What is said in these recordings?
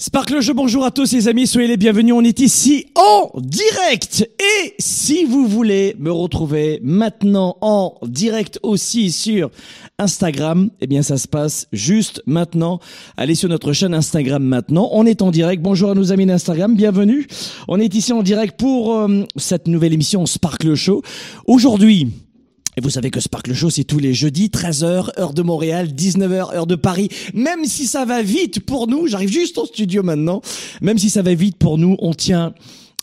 Sparkle Jeu, bonjour à tous les amis, soyez les bienvenus, on est ici en direct et si vous voulez me retrouver maintenant en direct aussi sur Instagram, eh bien ça se passe juste maintenant. Allez sur notre chaîne Instagram maintenant, on est en direct, bonjour à nos amis d'Instagram, bienvenue. On est ici en direct pour euh, cette nouvelle émission Sparkle Show. Aujourd'hui, et vous savez que Sparkle Show, c'est tous les jeudis, 13h, heure de Montréal, 19h, heure de Paris. Même si ça va vite pour nous, j'arrive juste au studio maintenant, même si ça va vite pour nous, on tient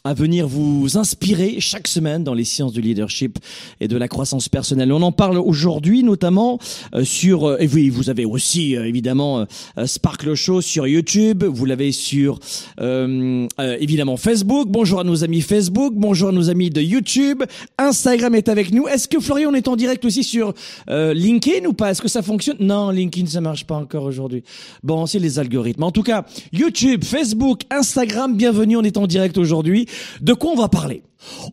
à venir vous inspirer chaque semaine dans les sciences du leadership et de la croissance personnelle. On en parle aujourd'hui notamment euh, sur euh, et oui, vous avez aussi euh, évidemment Sparkle Show sur YouTube, vous l'avez sur euh, évidemment Facebook. Bonjour à nos amis Facebook, bonjour à nos amis de YouTube, Instagram est avec nous. Est-ce que Florian on est en direct aussi sur euh, LinkedIn ou pas? Est-ce que ça fonctionne? Non, LinkedIn ça marche pas encore aujourd'hui. Bon, c'est les algorithmes. En tout cas, YouTube, Facebook, Instagram, bienvenue, on est en direct aujourd'hui. De quoi on va parler?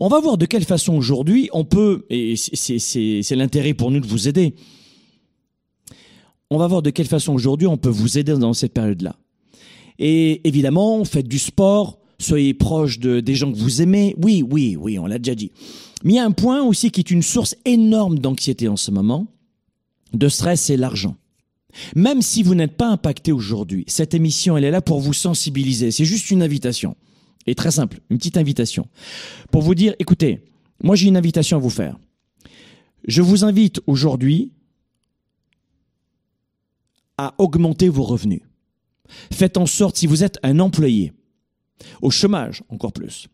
On va voir de quelle façon aujourd'hui on peut, et c'est- l'intérêt pour nous de vous aider, on va voir de quelle façon aujourd'hui on peut vous aider dans cette période-là. Et évidemment, faites du sport, soyez proche de, des gens que vous aimez. Oui, oui, oui, on l'a déjà dit. Mais il y a un point aussi qui est une source énorme d'anxiété en ce moment, de stress, c'est l'argent. Même si vous n'êtes pas impacté aujourd'hui, cette émission, elle est là pour vous sensibiliser. C'est juste une invitation. Et très simple, une petite invitation. Pour vous dire, écoutez, moi j'ai une invitation à vous faire. Je vous invite aujourd'hui à augmenter vos revenus. Faites en sorte, si vous êtes un employé, au chômage encore plus,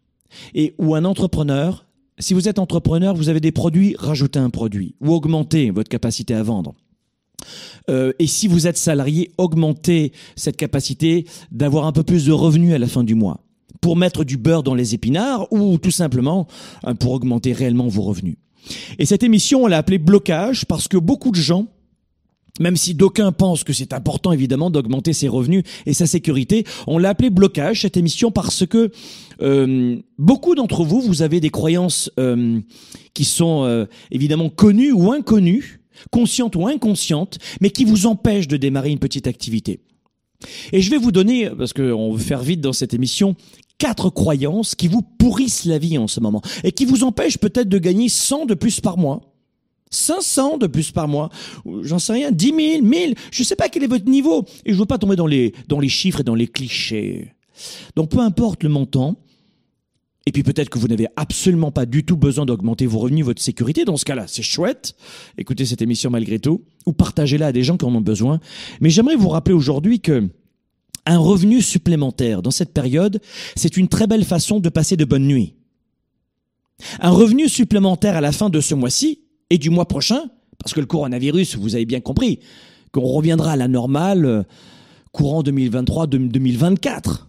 et ou un entrepreneur, si vous êtes entrepreneur, vous avez des produits, rajoutez un produit ou augmentez votre capacité à vendre. Euh, et si vous êtes salarié, augmentez cette capacité d'avoir un peu plus de revenus à la fin du mois pour mettre du beurre dans les épinards ou tout simplement euh, pour augmenter réellement vos revenus. Et cette émission, on l'a appelée blocage parce que beaucoup de gens même si d'aucuns pensent que c'est important évidemment d'augmenter ses revenus et sa sécurité, on l'a appelé blocage cette émission parce que euh, beaucoup d'entre vous, vous avez des croyances euh, qui sont évidemment connues ou inconnues, conscientes ou inconscientes, mais qui vous empêchent de démarrer une petite activité. Et je vais vous donner, parce qu'on veut faire vite dans cette émission, quatre croyances qui vous pourrissent la vie en ce moment et qui vous empêchent peut-être de gagner 100 de plus par mois. 500 de plus par mois, j'en sais rien, 10 000, 1000, je sais pas quel est votre niveau. Et je veux pas tomber dans dans les chiffres et dans les clichés. Donc peu importe le montant, et puis peut-être que vous n'avez absolument pas du tout besoin d'augmenter vos revenus, votre sécurité. Dans ce cas-là, c'est chouette. Écoutez cette émission malgré tout, ou partagez-la à des gens qui en ont besoin. Mais j'aimerais vous rappeler aujourd'hui que un revenu supplémentaire dans cette période, c'est une très belle façon de passer de bonnes nuits. Un revenu supplémentaire à la fin de ce mois-ci et du mois prochain, parce que le coronavirus, vous avez bien compris, qu'on reviendra à la normale euh, courant 2023-2024.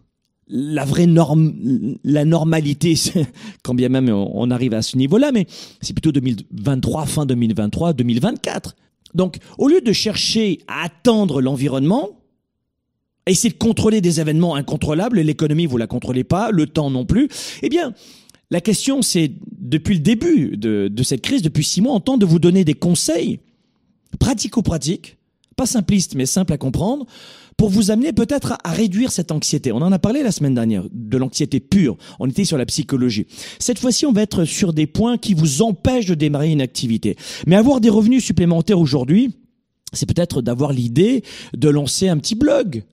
La vraie norme, la normalité, quand bien même on arrive à ce niveau-là, mais c'est plutôt 2023, fin 2023, 2024. Donc, au lieu de chercher à attendre l'environnement, essayer de contrôler des événements incontrôlables, l'économie, vous la contrôlez pas, le temps non plus, eh bien, la question, c'est, depuis le début de, de cette crise, depuis six mois, on tente de vous donner des conseils pratico-pratiques, pas simplistes, mais simples à comprendre, pour vous amener peut-être à, réduire cette anxiété. On en a parlé la semaine dernière, de l'anxiété pure. On était sur la psychologie. Cette fois-ci, on va être sur des points qui vous empêchent de démarrer une activité. Mais avoir des revenus supplémentaires aujourd'hui, c'est peut-être d'avoir l'idée de lancer un petit blog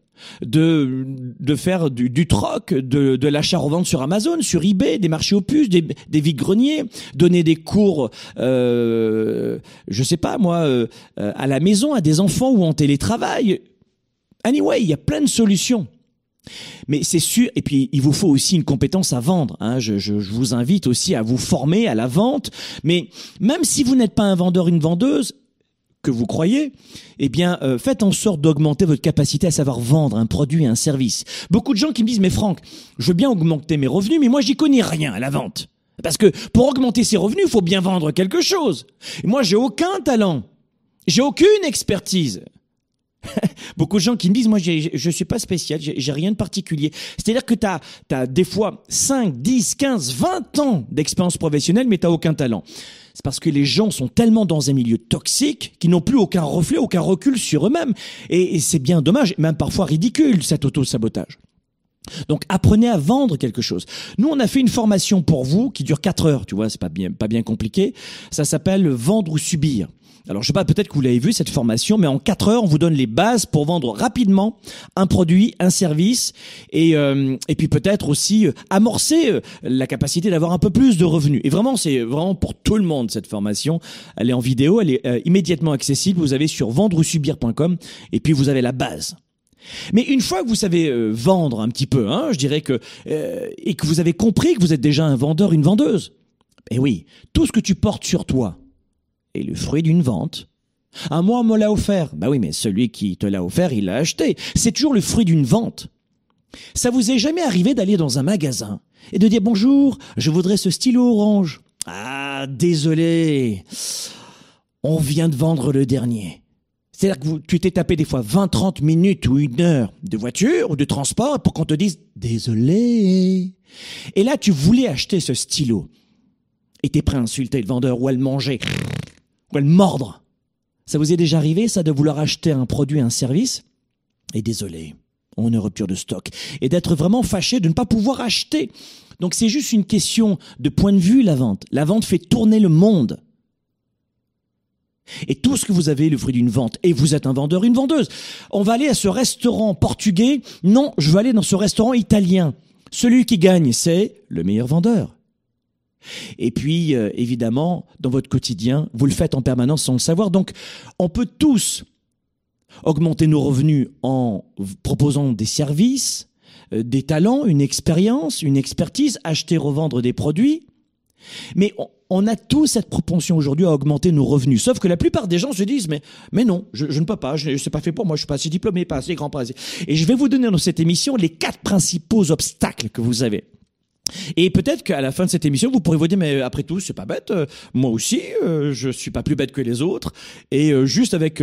de, de faire du, du troc, de, de l'achat-revente sur Amazon, sur eBay, des marchés aux puces, des, des vides-greniers, donner des cours, euh, je sais pas moi, euh, à la maison à des enfants ou en télétravail. Anyway, il y a plein de solutions. Mais c'est sûr, et puis il vous faut aussi une compétence à vendre. Hein. Je, je, je, vous invite aussi à vous former à la vente. Mais même si vous n'êtes pas un vendeur, une vendeuse, que vous croyez, eh bien, euh, faites en sorte d'augmenter votre capacité à savoir vendre un produit, un service. Beaucoup de gens qui me disent, mais Franck, je veux bien augmenter mes revenus, mais moi, j'y connais rien à la vente. Parce que pour augmenter ses revenus, il faut bien vendre quelque chose. Et moi, j'ai aucun talent. J'ai aucune expertise. Beaucoup de gens qui me disent, moi, je suis pas spécial, j'ai rien de particulier. C'est-à-dire que tu as, des fois 5, 10, 15, 20 ans d'expérience professionnelle, mais tu aucun talent. C'est parce que les gens sont tellement dans un milieu toxique qu'ils n'ont plus aucun reflet, aucun recul sur eux-mêmes. Et, et c'est bien dommage, même parfois ridicule, cet auto-sabotage. Donc apprenez à vendre quelque chose. Nous on a fait une formation pour vous qui dure 4 heures, tu vois, c'est pas bien pas bien compliqué. Ça s'appelle vendre ou subir. Alors je sais pas, peut-être que vous l'avez vu cette formation, mais en 4 heures, on vous donne les bases pour vendre rapidement un produit, un service, et euh, et puis peut-être aussi euh, amorcer euh, la capacité d'avoir un peu plus de revenus. Et vraiment, c'est vraiment pour tout le monde cette formation. Elle est en vidéo, elle est immédiatement accessible. Vous avez sur vendreousubir.com, et puis vous avez la base. Mais une fois que vous savez vendre un petit peu, hein, je dirais que et que vous avez compris que vous êtes déjà un vendeur, une vendeuse. Eh oui, tout ce que tu portes sur toi, le fruit d'une vente. Un moi, on me l'a offert. Bah oui, mais celui qui te l'a offert, il l'a acheté. C'est toujours le fruit d'une vente. Ça vous est jamais arrivé d'aller dans un magasin et de dire bonjour, je voudrais ce stylo orange. Ah, désolé. On vient de vendre le dernier. C'est-à-dire que tu t'es tapé des fois 20, 30 minutes ou une heure de voiture ou de transport pour qu'on te dise désolé. Et là, tu voulais acheter ce stylo. Et t'es prêt à insulter le vendeur ou à le manger ou à le mordre. Ça vous est déjà arrivé, ça, de vouloir acheter un produit, un service? Et désolé, on est rupture de stock. Et d'être vraiment fâché de ne pas pouvoir acheter. Donc c'est juste une question de point de vue, la vente. La vente fait tourner le monde. Et tout ce que vous avez est le fruit d'une vente. Et vous êtes un vendeur, une vendeuse. On va aller à ce restaurant portugais. Non, je veux aller dans ce restaurant italien. Celui qui gagne, c'est le meilleur vendeur. Et puis, euh, évidemment, dans votre quotidien, vous le faites en permanence sans le savoir. Donc, on peut tous augmenter nos revenus en proposant des services, euh, des talents, une expérience, une expertise, acheter, revendre des produits. Mais on, a tous cette propension aujourd'hui à augmenter nos revenus. Sauf que la plupart des gens se disent, mais, mais non, je, ne peux pas, je, ne sais pas fait pour moi, je suis pas assez diplômé, pas assez grand, pas assez. Et je vais vous donner dans cette émission les quatre principaux obstacles que vous avez. Et peut-être qu'à la fin de cette émission, vous pourrez vous dire, mais après tout, c'est pas bête. Euh, moi aussi, euh, je suis pas plus bête que les autres. Et euh, juste avec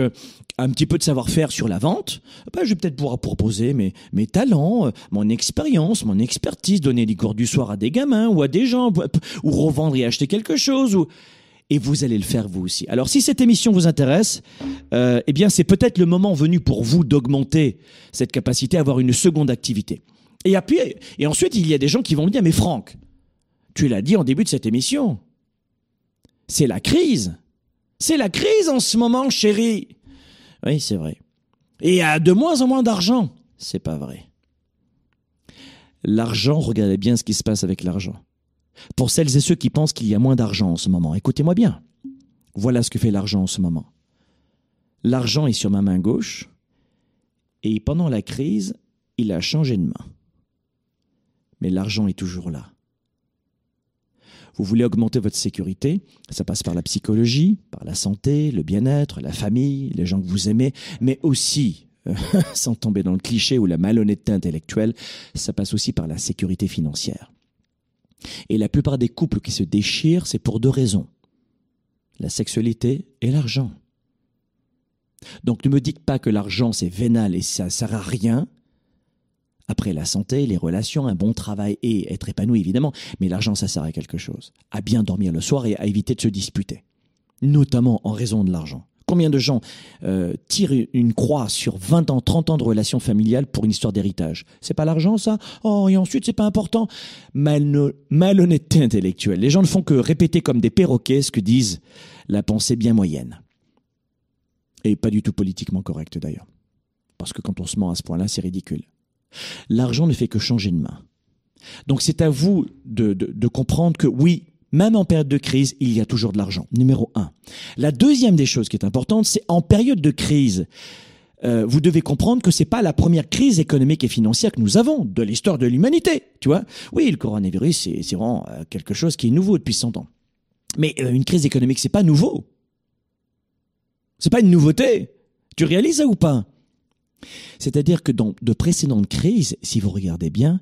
un petit peu de savoir-faire sur la vente, ben, je vais peut-être pouvoir proposer mes, talents, mon expérience, mon expertise, donner des cours du soir à des gamins ou à des gens, ou revendre et acheter quelque chose. Et vous allez le faire vous aussi. Alors si cette émission vous intéresse, eh bien c'est peut-être le moment venu pour vous d'augmenter cette capacité à avoir une seconde activité. Et, puis, et ensuite, il y a des gens qui vont me dire, mais Franck, tu l'as dit en début de cette émission, c'est la crise. C'est la crise en ce moment, chérie. Oui, c'est vrai. Et il y a de moins en moins d'argent. C'est pas vrai. L'argent, regardez bien ce qui se passe avec l'argent. Pour celles et ceux qui pensent qu'il y a moins d'argent en ce moment, écoutez-moi bien. Voilà ce que fait l'argent en ce moment. L'argent est sur ma main gauche et pendant la crise, il a changé de main mais l'argent est toujours là. Vous voulez augmenter votre sécurité, ça passe par la psychologie, par la santé, le bien-être, la famille, les gens que vous aimez, mais aussi, sans tomber dans le cliché ou la malhonnêteté intellectuelle, ça passe aussi par la sécurité financière. Et la plupart des couples qui se déchirent, c'est pour deux raisons. La sexualité et l'argent. Donc ne me dites pas que l'argent c'est vénal et ça sert à rien. Après la santé, les relations, un bon travail et être épanoui évidemment, mais l'argent ça sert à quelque chose, à bien dormir le soir et à éviter de se disputer, notamment en raison de l'argent. Combien de gens euh, tirent une croix sur 20 ans, 30 ans de relations familiales pour une histoire d'héritage? C'est pas l'argent ça? Oh, et ensuite c'est pas important? Mal malhonnêteté intellectuelle. Les gens ne font que répéter comme des perroquets ce que disent la pensée bien moyenne. Et pas du tout politiquement correcte d'ailleurs Parce que quand on se ment à ce point-là, c'est ridicule. L'argent ne fait que changer de main. Donc c'est à vous de, de, comprendre que oui, même en période de crise, il y a toujours de l'argent. Numéro un. La deuxième des choses qui est importante, c'est en période de crise, euh, vous devez comprendre que c'est pas la première crise économique et financière que nous avons de l'histoire de l'humanité. Tu vois Oui, le coronavirus, c'est vraiment euh, quelque chose qui est nouveau depuis 100 ans. Mais euh, une crise économique, c'est pas nouveau. C'est pas une nouveauté. Tu réalises ça ou pas? C'est-à-dire que dans de précédentes crises, si vous regardez bien,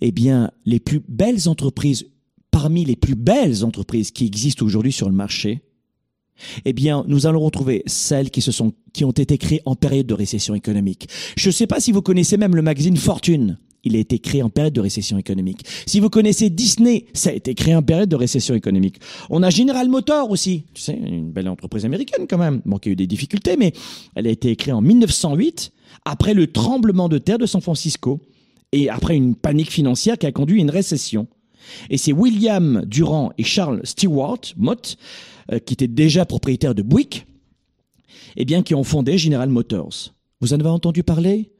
eh bien, les plus belles entreprises, parmi les plus belles entreprises qui existent aujourd'hui sur le marché, eh bien, nous allons retrouver celles qui se sont, qui ont été créées en période de récession économique. Je ne sais pas si vous connaissez même le magazine Fortune. Il a été créé en période de récession économique. Si vous connaissez Disney, ça a été créé en période de récession économique. On a General Motors aussi. Tu sais, une belle entreprise américaine quand même. Bon, qui a eu des difficultés, mais elle a été créée en 1908 après le tremblement de terre de San Francisco et après une panique financière qui a conduit à une récession. Et c'est William Durand et Charles Stewart Mott, euh, qui étaient déjà propriétaires de Buick, eh bien, qui ont fondé General Motors. Vous en avez entendu parler?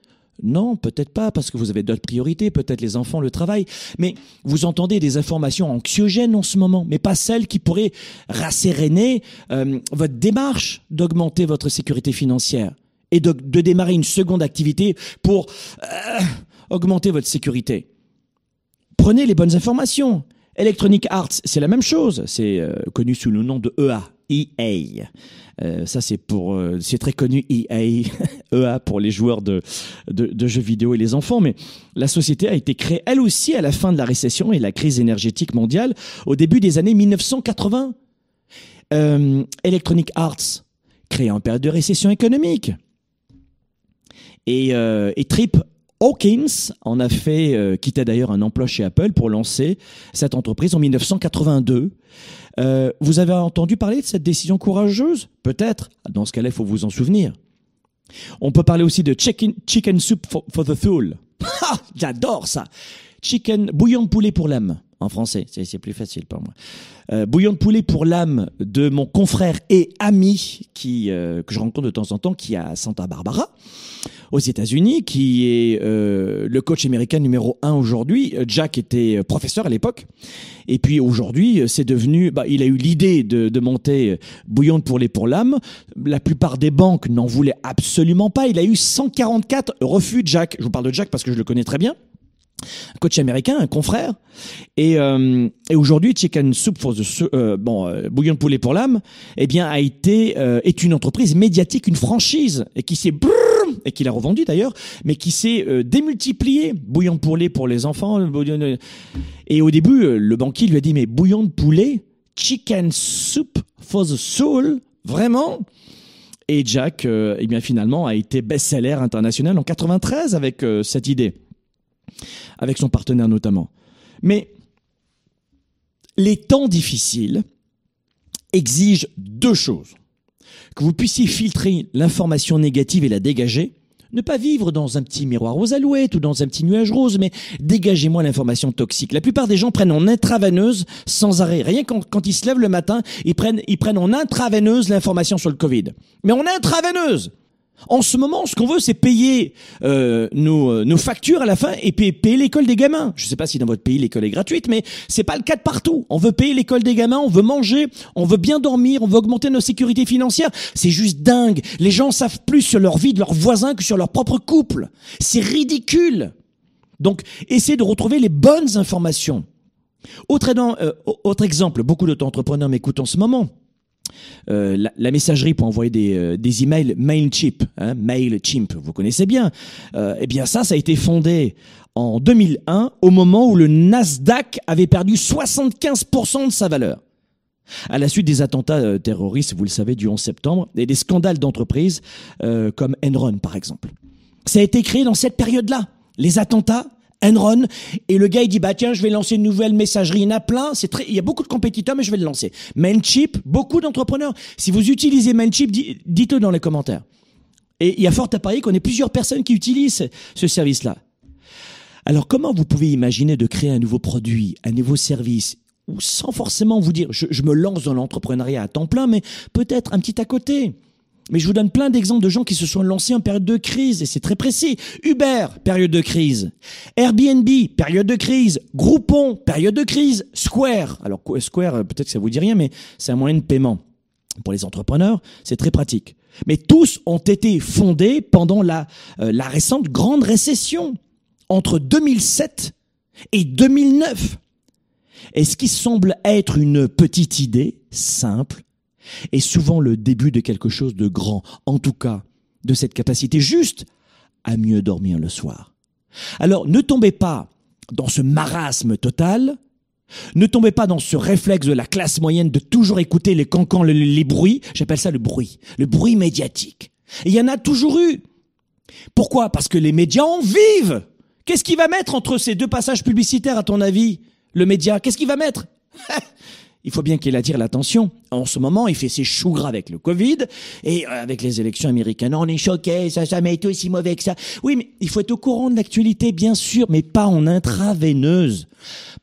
Non, peut-être pas, parce que vous avez d'autres priorités, peut-être les enfants, le travail, mais vous entendez des informations anxiogènes en ce moment, mais pas celles qui pourraient rasséréner euh, votre démarche d'augmenter votre sécurité financière et de, démarrer une seconde activité pour euh, augmenter votre sécurité. Prenez les bonnes informations. Electronic Arts, c'est la même chose. C'est euh, connu sous le nom de EA. EA. Euh, ça, c'est pour, euh, c'est très connu EA, EA pour les joueurs de, de, jeux vidéo et les enfants. Mais la société a été créée, elle aussi, à la fin de la récession et la crise énergétique mondiale, au début des années 1980. Electronic Arts, créée en période de récession économique. Et, et Trip Hawkins en a fait, euh, quittait d'ailleurs un emploi chez Apple pour lancer cette entreprise en 1982. Euh, vous avez entendu parler de cette décision courageuse? Peut-être. Dans ce cas-là, il faut vous en souvenir. On peut parler aussi de chicken, chicken soup for, the soul. J'adore ça. Chicken, bouillon de poulet pour l'âme en français, c'est plus facile pour moi. Euh, bouillon de poulet pour l'âme de mon confrère et ami qui euh, que je rencontre de temps en temps, qui est à Santa Barbara, aux États-Unis, qui est euh, le coach américain numéro un aujourd'hui. Jack était professeur à l'époque, et puis aujourd'hui, c'est devenu. Bah, il a eu l'idée de, de monter bouillon de poulet pour l'âme. La plupart des banques n'en voulaient absolument pas. Il a eu 144 refus. Jack, je vous parle de Jack parce que je le connais très bien un coach américain, un confrère. Et, euh, et aujourd'hui, Chicken Soup for the euh, bon euh, bouillon de poulet pour l'âme, eh bien a été euh, est une entreprise médiatique, une franchise et qui s'est et qui l'a revendu d'ailleurs, mais qui s'est euh, démultiplié. Bouillon de poulet pour les enfants. Et au début, le banquier lui a dit mais bouillon de poulet, chicken soup for the soul, vraiment? Et Jack, eh bien finalement, a été best-seller international en 93 avec cette idée avec son partenaire notamment. Mais les temps difficiles exigent deux choses. Que vous puissiez filtrer l'information négative et la dégager, ne pas vivre dans un petit miroir aux alouettes ou dans un petit nuage rose, mais dégagez-moi l'information toxique. La plupart des gens prennent en intraveineuse sans arrêt. Rien quand, quand ils se lèvent le matin, ils prennent, ils prennent en intraveineuse l'information sur le Covid. Mais en intraveineuse en ce moment, ce qu'on veut, c'est payer euh, nos, euh, nos, factures à la fin et payer, l'école des gamins. Je ne sais pas si dans votre pays l'école est gratuite, mais c'est pas le cas partout. On veut payer l'école des gamins, on veut manger, on veut bien dormir, on veut augmenter nos sécurités financières. C'est juste dingue. Les gens savent plus sur leur vie de leurs voisins que sur leur propre couple. C'est ridicule. Donc, essayez de retrouver les bonnes informations. Autre, euh, exemple, beaucoup d'entrepreneurs m'écoutent en ce moment. Euh, la, messagerie pour envoyer des, euh, des emails MailChimp, hein, MailChimp, vous connaissez bien. Euh, eh bien ça, ça a été fondé en 2001 au moment où le Nasdaq avait perdu 75% de sa valeur. À la suite des attentats terroristes, vous le savez, du 11 septembre, et des scandales d'entreprises comme Enron, par exemple. Ça a été créé dans cette période-là. Les attentats, Enron. Et le gars il dit bah tiens je vais lancer une nouvelle messagerie. Il y en a plein. C'est très il y a beaucoup de compétiteurs mais je vais le lancer. Mailchimp beaucoup d'entrepreneurs. Si vous utilisez Mailchimp dites-le dans les commentaires. Et il y a fort à parier qu'on ait plusieurs personnes qui utilisent ce service là alors comment vous pouvez imaginer de créer un nouveau produit un nouveau service sans forcément vous dire je me lance dans l'entrepreneuriat à temps plein mais peut-être un petit à côté? Mais je vous donne plein d'exemples de gens qui se sont lancés en période de crise, et c'est très précis. Uber, période de crise. Airbnb, période de crise. Groupon, période de crise. Square. Alors Square, peut-être que ça vous dit rien, mais c'est un moyen de paiement. Pour les entrepreneurs, c'est très pratique. Mais tous ont été fondés pendant la, euh, la récente grande récession, entre 2007 et 2009. Et ce qui semble être une petite idée, simple, est souvent le début de quelque chose de grand, en tout cas de cette capacité juste à mieux dormir le soir. Alors ne tombez pas dans ce marasme total, ne tombez pas dans ce réflexe de la classe moyenne de toujours écouter les cancans, les, bruits, j'appelle ça le bruit, le bruit médiatique. il y en a toujours eu. Pourquoi? Parce que les médias en vivent. Qu'est-ce qu'il va mettre entre ces deux passages publicitaires, à ton avis, le média? Qu'est-ce qu'il va mettre? il faut bien qu'il attire l'attention. En ce moment, il fait ses choux gras avec le Covid et euh, avec les élections américaines. On est choqué, ça n'a jamais été aussi mauvais que ça. Oui, mais il faut être au courant de l'actualité, bien sûr, mais pas en intraveineuse.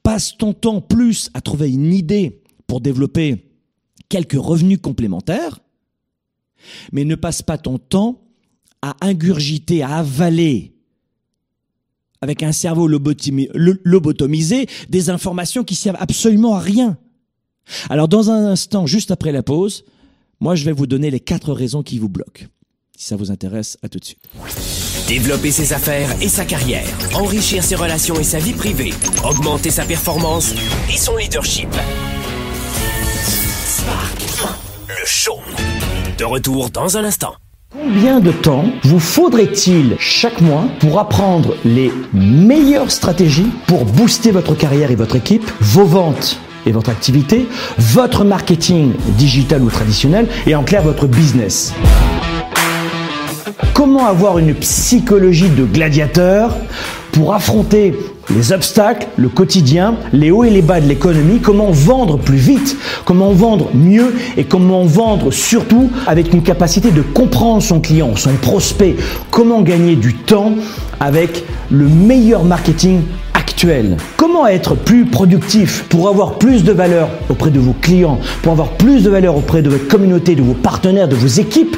Passe ton temps plus à trouver une idée pour développer quelques revenus complémentaires, mais ne passe pas ton temps à ingurgiter, à avaler avec un cerveau lobotomisé des informations qui servent absolument à rien? Alors dans un instant, juste après la pause, moi je vais vous donner les quatre raisons qui vous bloquent. Si ça vous intéresse, à tout de suite. Développer ses affaires et sa carrière, enrichir ses relations et sa vie privée, augmenter sa performance et son leadership. Spark, le show. De retour dans un instant. Combien de temps vous faudrait-il chaque mois pour apprendre les meilleures stratégies pour booster votre carrière et votre équipe, vos ventes et votre activité, votre marketing digital ou traditionnel et en clair votre business. Comment avoir une psychologie de gladiateur pour affronter les obstacles, le quotidien, les hauts et les bas de l'économie, comment vendre plus vite, comment vendre mieux? Et comment vendre surtout avec une capacité de comprendre son client, son prospect, comment gagner du temps avec le meilleur marketing Comment être plus productif pour avoir plus de valeur auprès de vos clients, pour avoir plus de valeur auprès de votre communauté, de vos partenaires, de vos équipes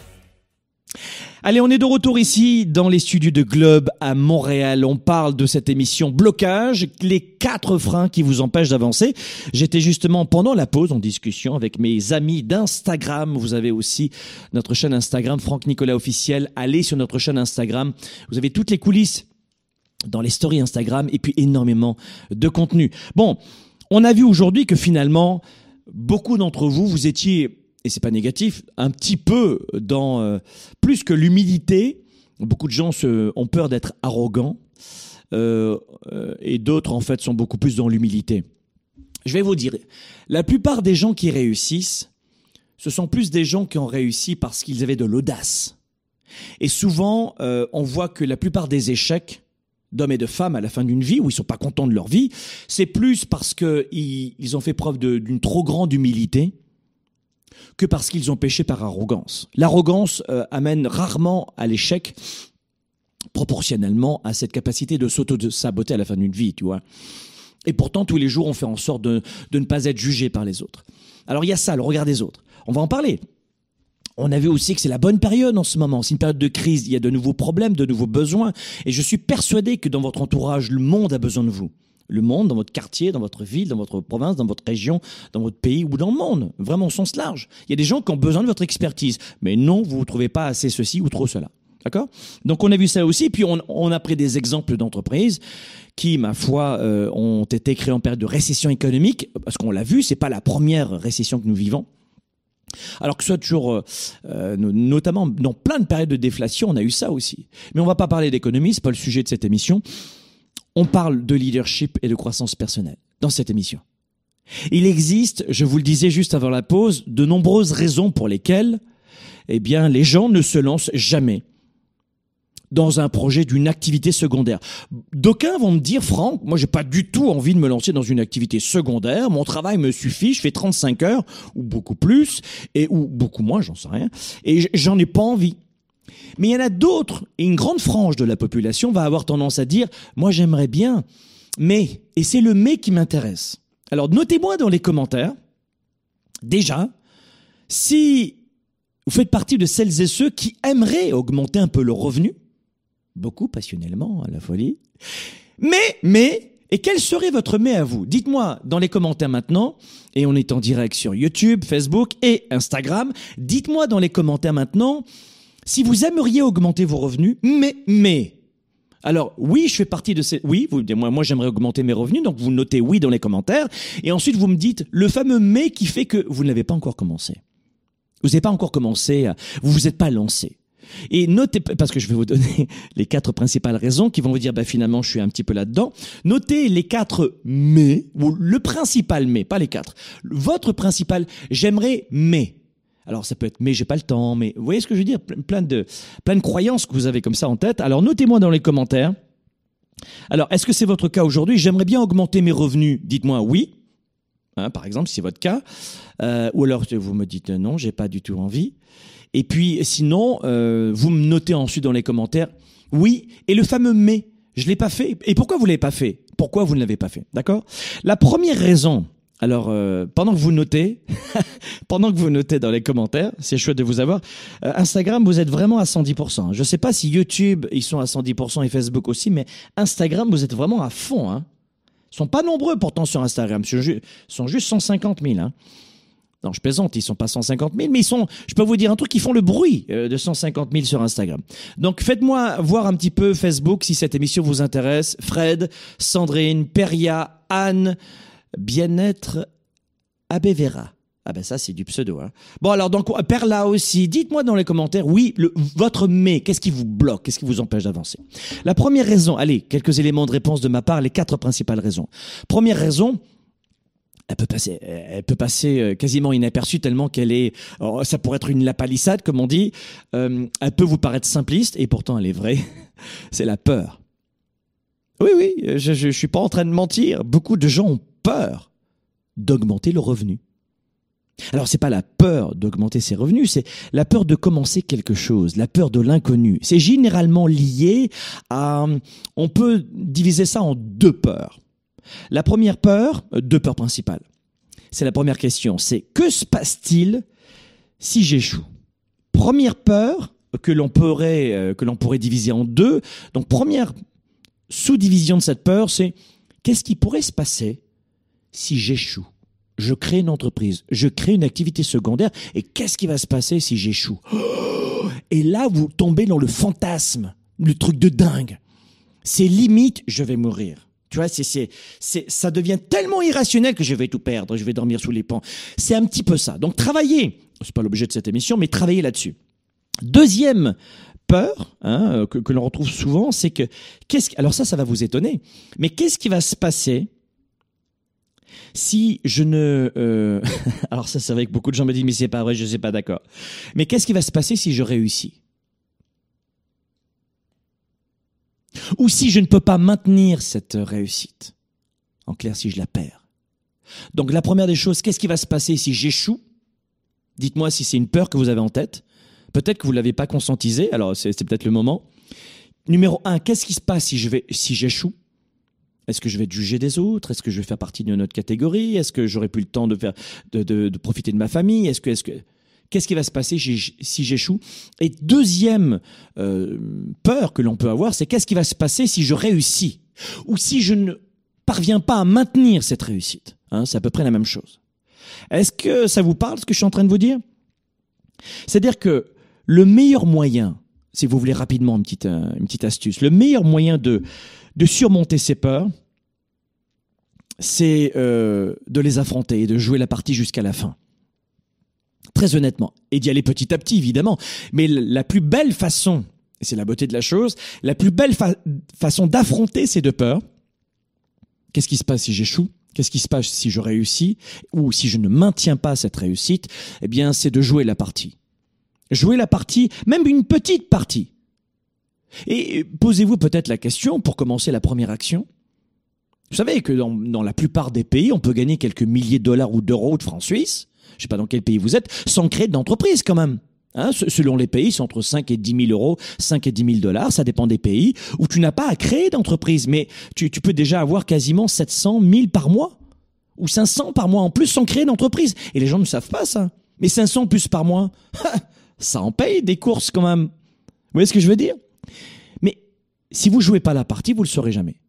Allez, on est de retour ici dans les studios de Globe à Montréal. On parle de cette émission blocage, les quatre freins qui vous empêchent d'avancer. J'étais justement pendant la pause en discussion avec mes amis d'Instagram. Vous avez aussi notre chaîne Instagram, Franck Nicolas officiel. Allez sur notre chaîne Instagram. Vous avez toutes les coulisses dans les stories Instagram et puis énormément de contenu. Bon, on a vu aujourd'hui que finalement, beaucoup d'entre vous, vous étiez et c'est pas négatif, un petit peu dans euh, plus que l'humilité. Beaucoup de gens se, ont peur d'être arrogants euh, euh, et d'autres en fait sont beaucoup plus dans l'humilité. Je vais vous dire, la plupart des gens qui réussissent, ce sont plus des gens qui ont réussi parce qu'ils avaient de l'audace. Et souvent, on voit que la plupart des échecs d'hommes et de femmes à la fin d'une vie, où ils sont pas contents de leur vie, c'est plus parce qu'ils ils ont fait preuve d'une trop grande humilité, que parce qu'ils ont péché par arrogance. L'arrogance euh, amène rarement à l'échec proportionnellement à cette capacité de s'auto-saboter à la fin d'une vie, tu vois. Et pourtant, tous les jours, on fait en sorte de, de ne pas être jugé par les autres. Alors, il y a ça, le regard des autres. On va en parler. On a vu aussi que c'est la bonne période en ce moment. C'est une période de crise. Il y a de nouveaux problèmes, de nouveaux besoins. Et je suis persuadé que dans votre entourage, le monde a besoin de vous le monde, dans votre quartier, dans votre ville, dans votre province, dans votre région, dans votre pays ou dans le monde, vraiment au sens large. Il y a des gens qui ont besoin de votre expertise, mais non, vous ne trouvez pas assez ceci ou trop cela. D'accord? Donc on a vu ça aussi, puis on, a pris des exemples d'entreprises qui, ma foi, euh, ont été créées en période de récession économique, parce qu'on l'a vu, c'est pas la première récession que nous vivons. Alors que ce soit toujours, euh, euh, notamment dans plein de périodes de déflation, on a eu ça aussi. Mais on va pas parler d'économie, c'est pas le sujet de cette émission on parle de leadership et de croissance personnelle dans cette émission. Il existe, je vous le disais juste avant la pause, de nombreuses raisons pour lesquelles, eh bien, les gens ne se lancent jamais dans un projet d'une activité secondaire. D'aucuns vont me dire, Franck, moi j'ai pas du tout envie de me lancer dans une activité secondaire, mon travail me suffit, je fais 35 heures, ou beaucoup plus, ou beaucoup moins, j'en sais rien, et j'en ai pas envie. Mais il y en a d'autres, et une grande frange de la population va avoir tendance à dire, moi j'aimerais bien, mais, et c'est le mais qui m'intéresse. Alors notez-moi dans les commentaires, déjà, si vous faites partie de celles et ceux qui aimeraient augmenter un peu leur revenu, beaucoup passionnellement, à la folie, mais, mais, et quel serait votre mais à vous? Dites-moi dans les commentaires maintenant, et on est en direct sur YouTube, Facebook et Instagram, dites-moi dans les commentaires maintenant, si vous aimeriez augmenter vos revenus, mais, mais, alors oui, je fais partie de ces. Oui, vous, moi, moi j'aimerais augmenter mes revenus, donc vous notez oui dans les commentaires, et ensuite vous me dites le fameux mais qui fait que vous n'avez pas encore commencé. Vous n'avez pas encore commencé, vous vous êtes pas lancé. Et notez, parce que je vais vous donner les quatre principales raisons qui vont vous dire, bah, finalement, je suis un petit peu là-dedans. Notez les quatre mais, ou le principal mais, pas les quatre. Votre principal, j'aimerais mais. Alors ça peut être mais j'ai pas le temps, mais vous voyez ce que je veux dire? Plein de plein de croyances que vous avez comme ça en tête. Alors notez-moi dans les commentaires. Alors est-ce que c'est votre cas aujourd'hui? J'aimerais bien augmenter mes revenus. Dites-moi oui. Hein, par exemple, si c'est votre cas, euh, ou alors vous me dites non, j'ai pas du tout envie. Et puis sinon, euh, vous me notez ensuite dans les commentaires oui. Et le fameux mais, je l'ai pas fait. Et pourquoi vous l'avez pas fait? Pourquoi vous ne l'avez pas fait? D'accord? La première raison alors, euh, pendant que vous notez, pendant que vous notez dans les commentaires, c'est chouette de vous avoir. Euh, Instagram, vous êtes vraiment à 110%. Je ne sais pas si YouTube, ils sont à 110% et Facebook aussi, mais Instagram, vous êtes vraiment à fond. Hein. Ils sont pas nombreux pourtant sur Instagram. Ils sont juste 150 000. Hein. Non, je plaisante, ils sont pas 150 000, mais ils sont, je peux vous dire un truc, ils font le bruit euh, de 150 000 sur Instagram. Donc faites-moi voir un petit peu Facebook si cette émission vous intéresse. Fred, Sandrine, Peria, Anne, Bien-être Abevera. Ah ben ça, c'est du pseudo. Hein. Bon, alors, donc, Père là aussi, dites-moi dans les commentaires, oui, le, votre mais, qu'est-ce qui vous bloque Qu'est-ce qui vous empêche d'avancer? La première raison, allez, quelques éléments de réponse de ma part, les quatre principales raisons. Première raison, elle peut passer, elle peut passer euh, quasiment inaperçue tellement qu'elle est, oh, ça pourrait être une lapalissade comme on dit. Euh, elle peut vous paraître simpliste et pourtant elle est vraie. C'est la peur. Oui, oui, je, je suis pas en train de mentir. Beaucoup de gens ont peur d'augmenter le revenu. Alors c'est pas la peur d'augmenter ses revenus, c'est la peur de commencer quelque chose, la peur de l'inconnu. C'est généralement lié à, on peut diviser ça en deux peurs. La première peur, euh, deux peurs principales. C'est la première question, c'est que se passe-t-il si j'échoue? Première peur que l'on pourrait euh, que l'on pourrait diviser en deux. Donc première sous-division de cette peur, c'est qu'est-ce qui pourrait se passer si j'échoue je crée une entreprise, je crée une activité secondaire, et qu'est-ce qui va se passer si j'échoue? Et là, vous tombez dans le fantasme, le truc de dingue. C'est limite, je vais mourir. Tu vois, ça devient tellement irrationnel que je vais tout perdre, je vais dormir sous les pans. C'est un petit peu ça. Donc travaillez, c'est pas l'objet de cette émission, mais travaillez là-dessus. Deuxième peur hein, que, que l'on retrouve souvent, c'est que qu'est-ce alors ça, ça va vous étonner, mais qu'est-ce qui va se passer si je ne... Euh... Alors ça, c'est vrai que beaucoup de gens me disent, mais c'est pas vrai, je ne suis pas d'accord. Mais qu'est-ce qui va se passer si je réussis? Ou si je ne peux pas maintenir cette réussite? En clair, si je la perds. Donc la première des choses, qu'est-ce qui va se passer si j'échoue? Dites-moi si c'est une peur que vous avez en tête. Peut-être que vous ne l'avez pas conscientisé, alors c'est peut-être le moment. Numéro un, qu'est-ce qui se passe si je vais, si j'échoue? Est-ce que je vais être jugé des autres? Est-ce que je vais faire partie d'une autre catégorie? Est-ce que j'aurai plus le temps de faire, de, de, de profiter de ma famille? Est-ce que, est-ce que, qu'est-ce qui va se passer si j'échoue? Et deuxième euh, peur que l'on peut avoir, c'est qu'est-ce qui va se passer si je réussis? Ou si je ne parviens pas à maintenir cette réussite? Hein, c'est à peu près la même chose. Est-ce que ça vous parle ce que je suis en train de vous dire? C'est-à-dire que le meilleur moyen, si vous voulez rapidement une petite, euh, une petite astuce, le meilleur moyen de de surmonter ses peurs, c'est euh, de les affronter et de jouer la partie jusqu'à la fin. Très honnêtement. Et d'y aller petit à petit, évidemment. Mais la plus belle façon, et c'est la beauté de la chose, la plus belle façon d'affronter ces deux peurs, qu'est-ce qui se passe si j'échoue? Qu'est-ce qui se passe si je réussis? Ou si je ne maintiens pas cette réussite? Eh bien, c'est de jouer la partie. Jouer la partie, même une petite partie. Et posez-vous peut-être la question, pour commencer la première action, vous savez que dans, la plupart des pays, on peut gagner quelques milliers de dollars ou d'euros de francs suisses, je sais pas dans quel pays vous êtes, sans créer d'entreprise quand même. Hein, selon les pays, c'est entre 5 et 10 000 euros, 5 et 10 000 dollars, ça dépend des pays, où tu n'as pas à créer d'entreprise, mais tu, peux déjà avoir quasiment 700 000 par mois, ou 500 par mois en plus sans créer d'entreprise. Et les gens ne savent pas ça. Mais 500 plus par mois, ça en paye des courses quand même. Vous voyez ce que je veux dire? Si vous jouez pas la partie, vous le saurez jamais.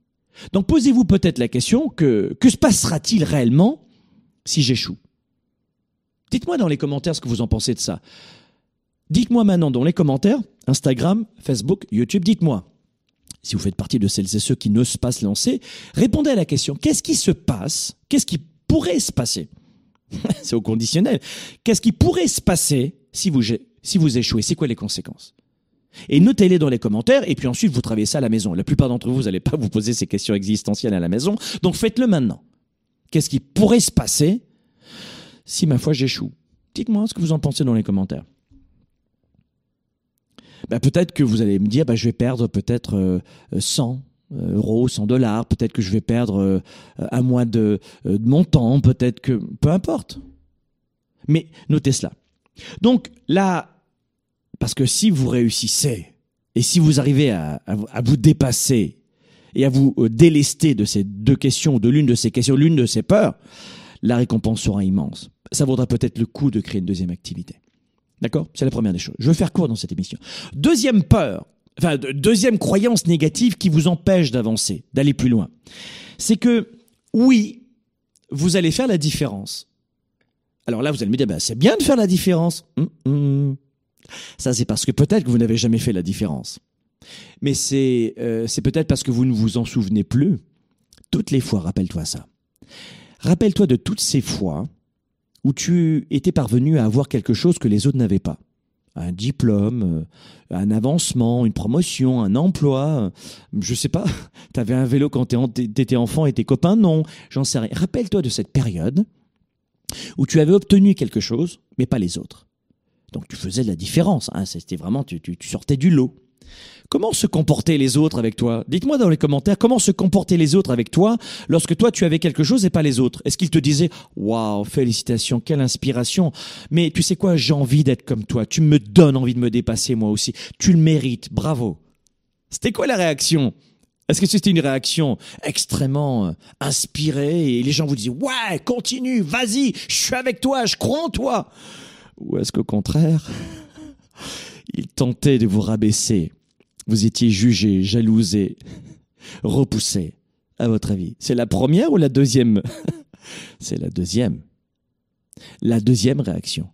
Donc posez-vous peut-être la question que que se passera-t-il réellement si j'échoue? Dites-moi dans les commentaires ce que vous en pensez de ça. Dites-moi maintenant dans les commentaires, Instagram, Facebook, YouTube, dites-moi. Si vous faites partie de celles et ceux qui n'osent pas se lancer, répondez à la question qu'est-ce qui se passe Qu'est-ce qui pourrait se passer? C'est au conditionnel. Qu'est-ce qui pourrait se passer si vous, si vous échouez? C'est quoi les conséquences? Et notez-les dans les commentaires, et puis ensuite vous travaillez ça à la maison. La plupart d'entre vous, vous n'allez pas vous poser ces questions existentielles à la maison, donc faites-le maintenant. Qu'est-ce qui pourrait se passer si ma foi j'échoue? Dites-moi ce que vous en pensez dans les commentaires. Ben, peut-être que vous allez me dire, ben, je vais perdre peut-être 100 euh, euh, euros, 100 dollars, peut-être que je vais perdre euh, un mois de, de mon temps, peut-être que... Peu importe. Mais notez cela. Donc là, parce que si vous réussissez, et si vous arrivez à, vous dépasser et à vous euh, délester de ces deux questions, de l'une de ces questions, l'une de ces peurs, la récompense sera immense. Ça vaudra peut-être le coup de créer une deuxième activité. D'accord? C'est la première des choses. Je vais faire court dans cette émission. Deuxième peur, enfin, deuxième croyance négative qui vous empêche d'avancer, d'aller plus loin. C'est que, oui, vous allez faire la différence. Alors là, vous allez me dire, ben, c'est bien de faire la différence. Hum, hum. Ça, c'est parce que peut-être que vous n'avez jamais fait la différence. Mais c'est euh, c'est peut-être parce que vous ne vous en souvenez plus. Toutes les fois, rappelle-toi ça. Rappelle-toi de toutes ces fois où tu étais parvenu à avoir quelque chose que les autres n'avaient pas. Un diplôme, euh, un avancement, une promotion, un emploi, euh, je sais pas, tu avais un vélo quand t'étais enfant et tes copains non, j'en sais rien. Rappelle-toi de cette période où tu avais obtenu quelque chose, mais pas les autres. Donc tu faisais de la différence, hein, c'était vraiment, tu, tu sortais du lot. Comment se comportaient les autres avec toi? Dites-moi dans les commentaires comment se comportaient les autres avec toi lorsque toi tu avais quelque chose et pas les autres? Est-ce qu'ils te disaient "Waouh, félicitations, quelle inspiration Mais tu sais quoi, j'ai envie d'être comme toi. Tu me donnes envie de me dépasser moi aussi. Tu le mérites. Bravo." C'était quoi la réaction? Est-ce que c'était une réaction extrêmement euh, inspirée et les gens vous disaient ouais continue vas-y je suis avec toi je crois en toi ou est-ce qu'au contraire ils tentaient de vous rabaisser? Vous étiez jugé, jalousé, repoussé, à votre avis? C'est la première ou la deuxième? C'est la deuxième. La deuxième réaction.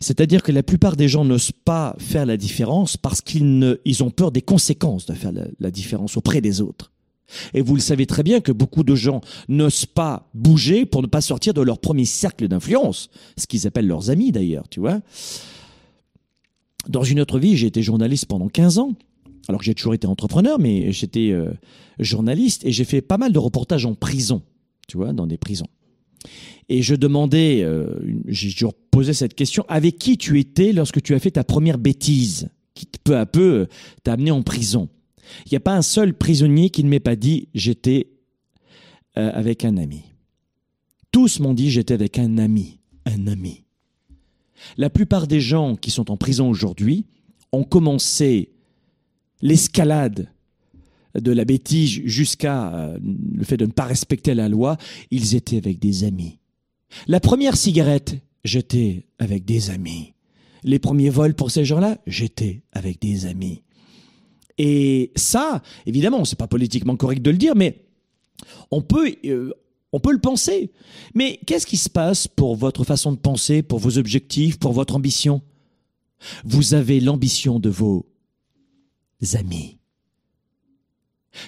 C'est-à-dire que la plupart des gens n'osent pas faire la différence parce qu'ils ils ont peur des conséquences de faire la, différence auprès des autres. Et vous le savez très bien que beaucoup de gens n'osent pas bouger pour ne pas sortir de leur premier cercle d'influence, ce qu'ils appellent leurs amis d'ailleurs, tu vois. Dans une autre vie, j'ai été journaliste pendant 15 ans alors que j'ai toujours été entrepreneur, mais j'étais euh, journaliste et j'ai fait pas mal de reportages en prison, tu vois, dans des prisons. Et je demandais, euh, j'ai toujours posé cette question, avec qui tu étais lorsque tu as fait ta première bêtise, qui peu à peu euh, t'a amené en prison? Il n'y a pas un seul prisonnier qui ne m'ait pas dit j'étais avec un ami. Tous m'ont dit j'étais avec un ami, un ami. La plupart des gens qui sont en prison aujourd'hui ont commencé l'escalade de la bêtise jusqu'à euh, le fait de ne pas respecter la loi, ils étaient avec des amis. La première cigarette, j'étais avec des amis. Les premiers vols pour ces gens-là, j'étais avec des amis. Et ça, évidemment, c'est pas politiquement correct de le dire, mais on peut, euh, on peut le penser. Mais qu'est-ce qui se passe pour votre façon de penser, pour vos objectifs, pour votre ambition? Vous avez l'ambition de vos amis.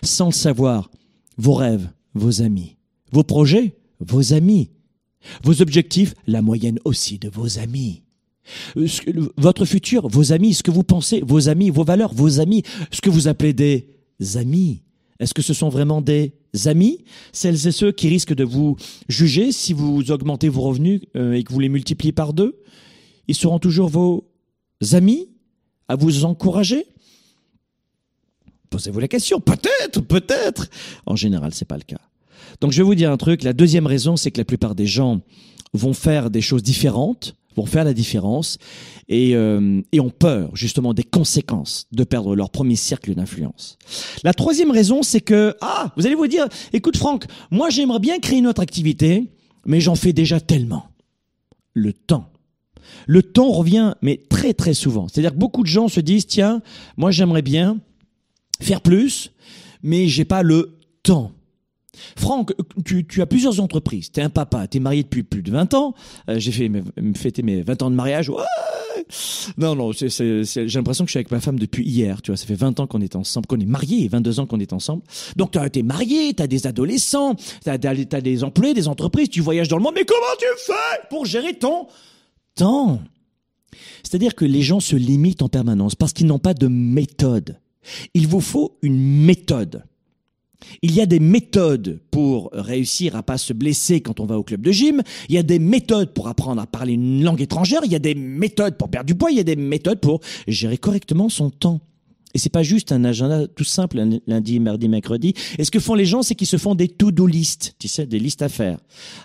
Sans le savoir, vos rêves, vos amis. Vos projets, vos amis. Vos objectifs, la moyenne aussi de vos amis. Votre futur, vos amis, ce que vous pensez, vos amis, vos valeurs, vos amis, ce que vous appelez des amis. Est-ce que ce sont vraiment des amis? Celles et ceux qui risquent de vous juger si vous augmentez vos revenus euh, et que vous les multipliez par deux? Ils seront toujours vos amis? À vous encourager? Posez-vous la question. Peut-être, peut-être. En général, c'est pas le cas. Donc, je vais vous dire un truc. La deuxième raison, c'est que la plupart des gens vont faire des choses différentes, vont faire la différence et, euh, ont peur justement des conséquences de perdre leur premier cercle d'influence. La troisième raison, c'est que ah, vous allez vous dire, écoute Franck, moi j'aimerais bien créer une autre activité, mais j'en fais déjà tellement. Le temps. Le temps revient, mais très très souvent. C'est-à-dire que beaucoup de gens se disent, tiens, moi j'aimerais bien faire plus, mais j'ai pas le temps. Franck, tu, as plusieurs entreprises. Tu es un papa, tu es marié depuis plus de 20 ans. Euh, j'ai fait fêté mes 20 ans de mariage. Ouais non, non, j'ai l'impression que je suis avec ma femme depuis hier. Tu vois, ça fait 20 ans qu'on est ensemble, qu'on est mariés, 22 ans qu'on est ensemble. Donc, tu été marié, tu as des adolescents, tu as, des employés, des entreprises, tu voyages dans le monde. Mais comment tu fais pour gérer ton temps? C'est-à-dire que les gens se limitent en permanence parce qu'ils n'ont pas de méthode. Il vous faut une méthode. Il y a des méthodes pour réussir à pas se blesser quand on va au club de gym. Il y a des méthodes pour apprendre à parler une langue étrangère. Il y a des méthodes pour perdre du poids. Il y a des méthodes pour gérer correctement son temps. Et c'est pas juste un agenda tout simple, lundi, mardi, mercredi. Et ce que font les gens, c'est qu'ils se font des to-do list, tu sais, des listes à faire.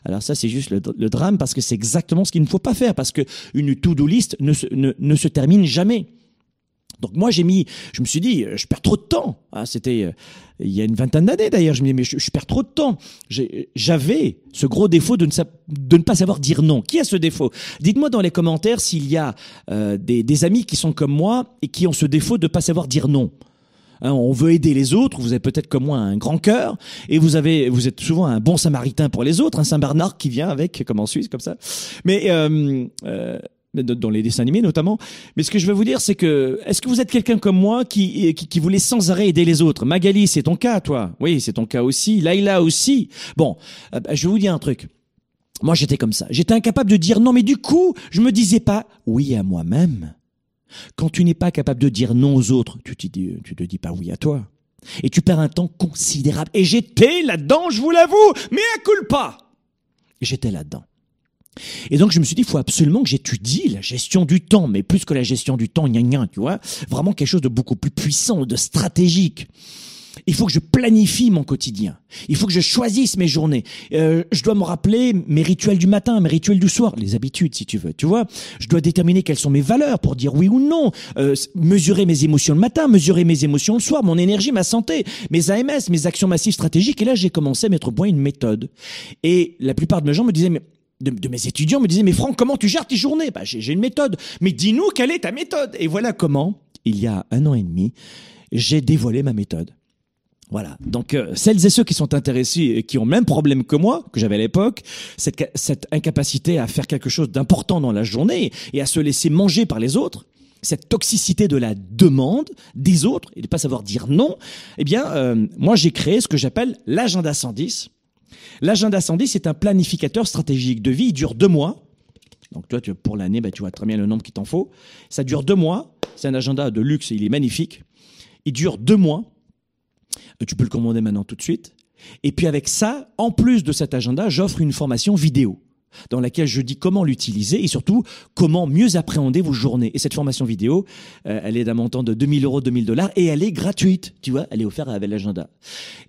Alors ça, c'est juste le, drame parce que c'est exactement ce qu'il ne faut pas faire parce que une to-do list ne se termine jamais. Donc moi j'ai mis, je me suis dit, je perds trop de temps. Ah, c'était euh, il y a une vingtaine d'années d'ailleurs. Je me dis mais je, perds trop de temps. J'avais ce gros défaut de ne, de ne pas savoir dire non. Qui a ce défaut? Dites-moi dans les commentaires s'il y a euh, des, des, amis qui sont comme moi et qui ont ce défaut de ne pas savoir dire non. Hein, on veut aider les autres. Vous avez peut-être comme moi un grand cœur et vous avez, vous êtes souvent un bon Samaritain pour les autres, un Saint Bernard qui vient avec, comme en Suisse, comme ça. Mais euh, euh dans les dessins animés notamment. Mais ce que je veux vous dire, c'est que est-ce que vous êtes quelqu'un comme moi qui, qui, qui, voulait sans arrêt aider les autres? Magali, c'est ton cas, toi. Oui, c'est ton cas aussi. Laïla aussi. Bon, euh, bah, je vais vous dire un truc. Moi, j'étais comme ça. J'étais incapable de dire non, mais du coup, je me disais pas oui à moi-même. Quand tu n'es pas capable de dire non aux autres, tu dis, tu te dis pas oui à toi. Et tu perds un temps considérable. Et j'étais là-dedans, je vous l'avoue, mais à culpa. J'étais là-dedans. Et donc je me suis dit, il faut absolument que j'étudie la gestion du temps, mais plus que la gestion du temps, gna gna, tu vois, vraiment quelque chose de beaucoup plus puissant, de stratégique. Il faut que je planifie mon quotidien. Il faut que je choisisse mes journées. Euh, je dois me rappeler mes rituels du matin, mes rituels du soir, les habitudes si tu veux. Tu vois, je dois déterminer quelles sont mes valeurs pour dire oui ou non. Euh, mesurer mes émotions le matin, mesurer mes émotions le soir, mon énergie, ma santé, mes AMS, mes actions massives stratégiques. Et là, j'ai commencé à mettre au point une méthode. Et la plupart de mes gens me disaient mais de, mes étudiants me disaient mais Franck comment tu gères tes journées? Bah, j'ai une méthode mais dis-nous quelle est ta méthode et voilà comment il y a un an et demi j'ai dévoilé ma méthode voilà. Donc euh, celles et ceux qui sont intéressés et qui ont le même problème que moi, que j'avais à l'époque, cette, cette incapacité à faire quelque chose d'important dans la journée et à se laisser manger par les autres, cette toxicité de la demande des autres et de pas savoir dire non, eh bien, euh, moi j'ai créé ce que j'appelle l'agenda 110. L'agenda 110 c'est un planificateur stratégique de vie. Il dure deux mois. Donc toi, pour l'année, bah, tu vois très bien le nombre qu'il t'en faut. Ça dure deux mois. C'est un agenda de luxe il est magnifique. Il dure deux mois. Euh, tu peux le commander maintenant tout de suite. Et puis avec ça, en plus de cet agenda, j'offre une formation vidéo dans laquelle je dis comment l'utiliser et surtout comment mieux appréhender vos journées. Et cette formation vidéo, euh, elle est d'un montant de 2000 euros, 2000 dollars et elle est gratuite. Tu vois, elle est offerte avec l'agenda.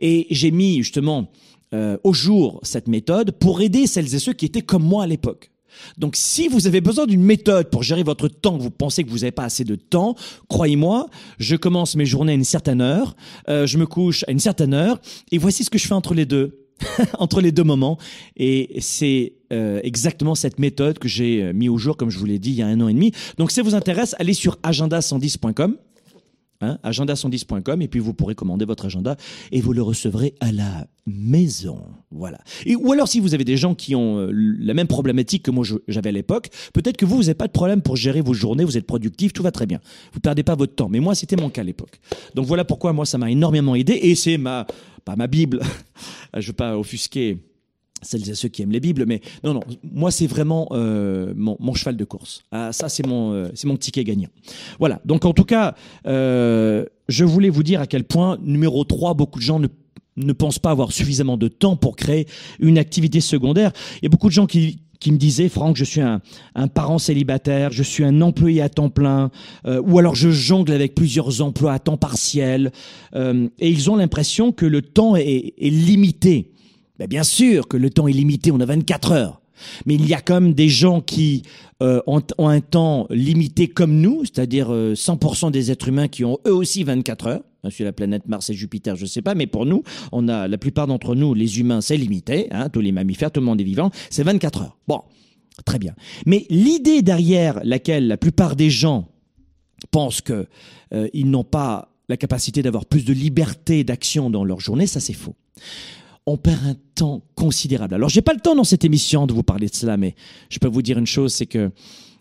Et j'ai mis justement euh, au jour cette méthode pour aider celles et ceux qui étaient comme moi à l'époque. Donc si vous avez besoin d'une méthode pour gérer votre temps, vous pensez que vous n'avez pas assez de temps, croyez-moi, je commence mes journées à une certaine heure, euh, je me couche à une certaine heure, et voici ce que je fais entre les deux. entre les deux moments. Et c'est euh, exactement cette méthode que j'ai euh, mis au jour, comme je vous l'ai dit, il y a un an et demi. Donc, si ça vous intéresse, allez sur agenda110.com hein, agenda110.com et puis vous pourrez commander votre agenda et vous le recevrez à la maison. Voilà. Et, ou alors si vous avez des gens qui ont euh, la même problématique que moi j'avais à l'époque, peut-être que vous, vous n'avez pas de problème pour gérer vos journées, vous êtes productif, tout va très bien. Vous perdez pas votre temps. Mais moi, c'était mon cas à l'époque. Donc voilà pourquoi moi, ça m'a énormément aidé et c'est ma, pas ma Bible. Je veux pas offusquer celles et ceux qui aiment les Bibles, mais non, non, moi c'est vraiment euh, mon, cheval de course. Ah, ça c'est mon, euh, c'est mon ticket gagnant. Voilà, donc en tout cas, euh, je voulais vous dire à quel point, numéro 3, beaucoup de gens ne, ne pensent pas avoir suffisamment de temps pour créer une activité secondaire. Il y a beaucoup de gens qui, qui me disaient, Franck, je suis un, un, parent célibataire, je suis un employé à temps plein, euh, ou alors je jongle avec plusieurs emplois à temps partiel, euh, et ils ont l'impression que le temps est, limité. Ben bien sûr que le temps est limité, on a 24 heures. Mais il y a quand même des gens qui euh, ont, ont, un temps limité comme nous, c'est-à-dire 100% euh, des êtres humains qui ont eux aussi 24 heures. Sur la planète Mars et Jupiter, je sais pas, mais pour nous, on a la plupart d'entre nous, les humains, c'est limité, hein, tous les mammifères, tout le monde est vivant, c'est 24 heures. Bon, très bien. Mais l'idée derrière laquelle la plupart des gens pensent que euh, n'ont pas la capacité d'avoir plus de liberté d'action dans leur journée, ça c'est faux on perd un temps considérable. Alors, j'ai pas le temps dans cette émission de vous parler de cela, mais je peux vous dire une chose, c'est que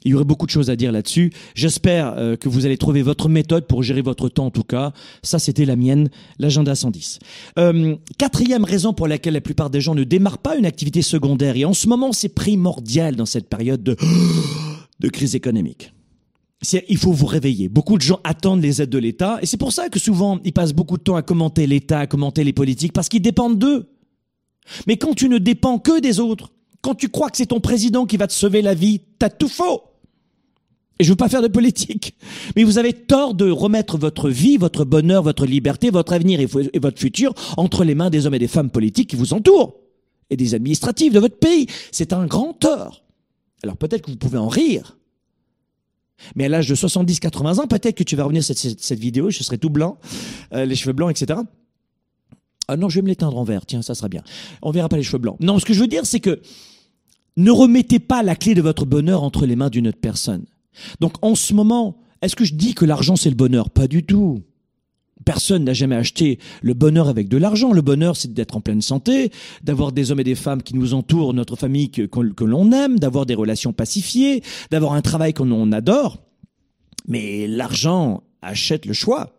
il y aurait beaucoup de choses à dire là-dessus. J'espère euh, que vous allez trouver votre méthode pour gérer votre temps, en tout cas. Ça, c'était la mienne, l'agenda 110. Euh, quatrième raison pour laquelle la plupart des gens ne démarrent pas une activité secondaire, et en ce moment, c'est primordial dans cette période de, de crise économique il faut vous réveiller. Beaucoup de gens attendent les aides de l'État et c'est pour ça que souvent ils passent beaucoup de temps à commenter l'État, à commenter les politiques parce qu'ils dépendent d'eux. Mais quand tu ne dépends que des autres, quand tu crois que c'est ton président qui va te sauver la vie, t'as tout faux. Et je veux pas faire de politique, mais vous avez tort de remettre votre vie, votre bonheur, votre liberté, votre avenir et, votre futur entre les mains des hommes et des femmes politiques qui vous entourent et des administratifs de votre pays. C'est un grand tort. Alors peut-être que vous pouvez en rire, mais à l'âge de 70-80 ans, peut-être que tu vas revenir cette, cette, vidéo, je serai tout blanc, euh, les cheveux blancs, etc. Ah non, je vais me l'éteindre en vert, tiens, ça sera bien. On verra pas les cheveux blancs. Non, ce que je veux dire, c'est que ne remettez pas la clé de votre bonheur entre les mains d'une autre personne. Donc en ce moment, est-ce que je dis que l'argent c'est le bonheur? Pas du tout. Personne n'a jamais acheté le bonheur avec de l'argent. Le bonheur, c'est d'être en pleine santé, d'avoir des hommes et des femmes qui nous entourent, notre famille que, l'on aime, d'avoir des relations pacifiées, d'avoir un travail qu'on adore. Mais l'argent achète le choix.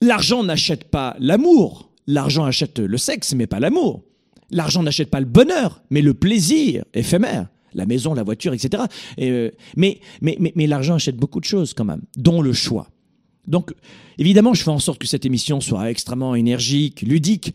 L'argent n'achète pas l'amour. L'argent achète le sexe, mais pas l'amour. L'argent n'achète pas le bonheur, mais le plaisir éphémère. La maison, la voiture, etc. Euh, mais mais, mais, mais l'argent achète beaucoup de choses quand même, dont le choix. Donc, évidemment, je fais en sorte que cette émission soit extrêmement énergique, ludique,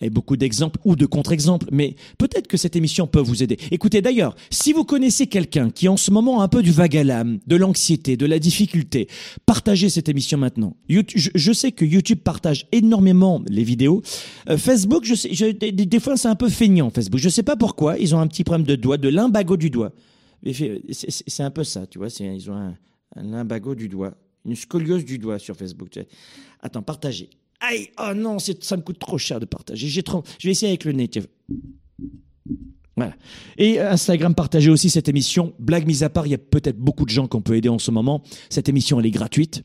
et beaucoup d'exemples ou de contre-exemples, mais peut-être que cette émission peut vous aider. Écoutez d'ailleurs, si vous connaissez quelqu'un qui en ce moment a un peu du vague à l'âme, de l'anxiété, de la difficulté, partagez cette émission maintenant. je, sais que YouTube partage énormément les vidéos. Euh, Facebook, je sais, des, fois c'est un peu feignant Facebook. Je sais pas pourquoi, ils ont un petit problème de doigt, de limbago du doigt. C'est un peu ça, tu vois, ils ont un, un limbago du doigt, une scoliose du doigt sur Facebook. Attends, partagez. Aïe, oh non, ça me coûte trop cher de partager. Je vais essayer avec le nez. Voilà. Et Instagram, partagez aussi cette émission. Blague mise à part, il y a peut-être beaucoup de gens qu'on peut aider en ce moment. Cette émission, elle est gratuite.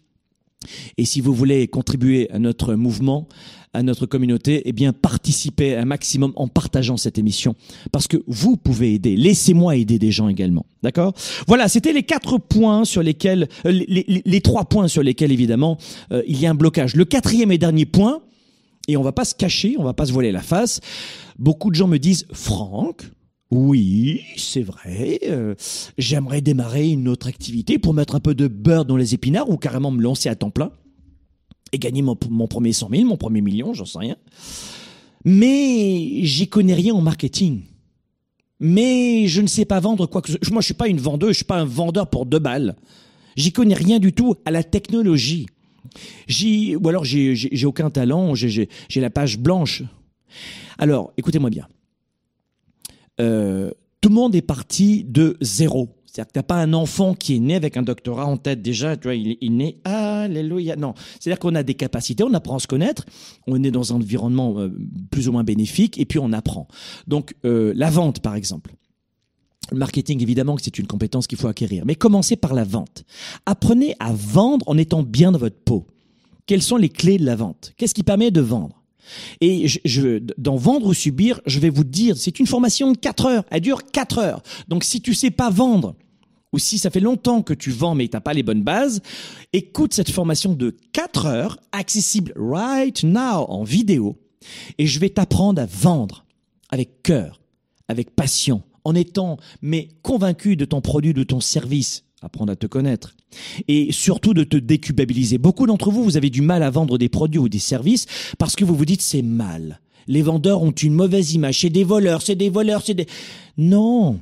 Et si vous voulez contribuer à notre mouvement, à notre communauté, eh bien, participez un maximum en partageant cette émission. Parce que vous pouvez aider. Laissez-moi aider des gens également. D'accord? Voilà, c'était les quatre points sur lesquels, euh, les, trois points sur lesquels, évidemment, euh, il y a un blocage. Le quatrième et dernier point, et on va pas se cacher, on va pas se voiler la face. Beaucoup de gens me disent, Franck, oui, c'est vrai. Euh, j'aimerais démarrer une autre activité pour mettre un peu de beurre dans les épinards ou carrément me lancer à temps plein? Et gagner mon, premier 100 000, mon premier million, j'en sais rien. Mais j'y connais rien en marketing. Mais je ne sais pas vendre quoi que ce soit. Moi, je suis pas une vendeuse, je suis pas un vendeur pour deux balles. J'y connais rien du tout à la technologie. Ou alors j'ai aucun talent, j'ai la page blanche. Alors, écoutez-moi bien. Euh, tout le monde est parti de zéro. C'est-à-dire que t'as pas un enfant qui est né avec un doctorat en tête déjà, tu vois, il, est né, alléluia. Non, c'est-à-dire qu'on a des capacités, on apprend à se connaître, on est dans un environnement euh, plus ou moins bénéfique, et puis on apprend. Donc euh, la vente, par exemple. Le marketing, évidemment, que c'est une compétence qu'il faut acquérir. Mais commencez par la vente. Apprenez à vendre en étant bien dans votre peau. Quelles sont les clés de la vente? Qu'est-ce qui permet de vendre? Et je, dans Vendre ou Subir, je vais vous dire, c'est une formation de 4 heures. Elle dure 4 heures. Donc si tu sais pas vendre, ou si ça fait longtemps que tu vends mais t'as pas les bonnes bases, écoute cette formation de 4 heures, accessible right now en vidéo, et je vais t'apprendre à vendre avec cœur, avec passion, en étant mais convaincu de ton produit, de ton service, apprendre à te connaître. Et surtout de te déculpabiliser. Beaucoup d'entre vous, vous avez du mal à vendre des produits ou des services parce que vous vous dites c'est mal. Les vendeurs ont une mauvaise image. C'est des voleurs, c'est des voleurs, c'est des... Non.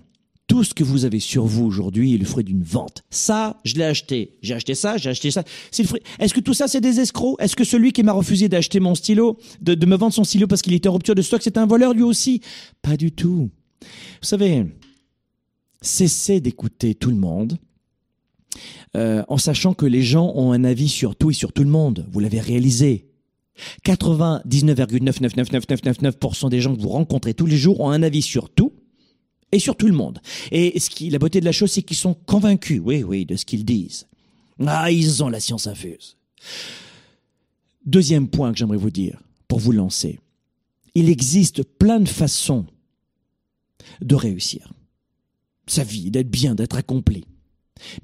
Tout ce que vous avez sur vous aujourd'hui est le fruit d'une vente. Ça, je l'ai acheté. J'ai acheté ça, j'ai acheté ça. C'est le fruit. Est-ce que tout ça, c'est des escrocs? Est-ce que celui qui m'a refusé d'acheter mon stylo, de, de me vendre son stylo parce qu'il était en rupture de stock, c'est un voleur lui aussi? Pas du tout. Vous savez, cessez d'écouter tout le monde euh, en sachant que les gens ont un avis sur tout et sur tout le monde. Vous l'avez réalisé. 99,9999999% des gens que vous rencontrez tous les jours ont un avis sur tout et sur tout le monde. Et qui, la beauté de la chose, c'est qu'ils sont convaincus, oui, oui, de ce qu'ils disent. Ah, ils ont la science infuse. Deuxième point que j'aimerais vous dire pour vous lancer. Il existe plein de façons de réussir sa vie, d'être bien, d'être accompli.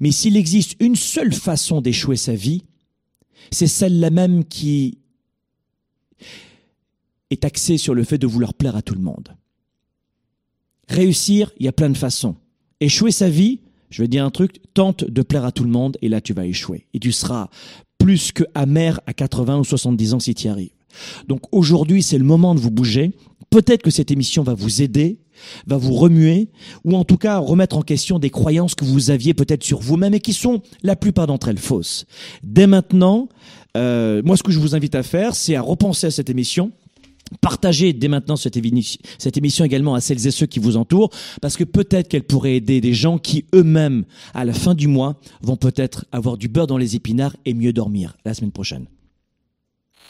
Mais s'il existe une seule façon d'échouer sa vie, c'est celle-là même qui est axée sur le fait de vouloir plaire à tout le monde. Réussir, il y a plein de façons. Échouer sa vie, je vais dire un truc, tente de plaire à tout le monde et là tu vas échouer. Et tu seras plus que amer à 80 ou 70 ans si tu y arrives. Donc aujourd'hui, c'est le moment de vous bouger. Peut-être que cette émission va vous aider, va vous remuer, ou en tout cas remettre en question des croyances que vous aviez peut-être sur vous-même et qui sont la plupart d'entre elles fausses. Dès maintenant, euh, moi ce que je vous invite à faire, c'est à repenser à cette émission, Partagez dès maintenant cette, cette, émission également à celles et ceux qui vous entourent, parce que peut-être qu'elle pourrait aider des gens qui eux-mêmes, à la fin du mois, vont peut-être avoir du beurre dans les épinards et mieux dormir la semaine prochaine.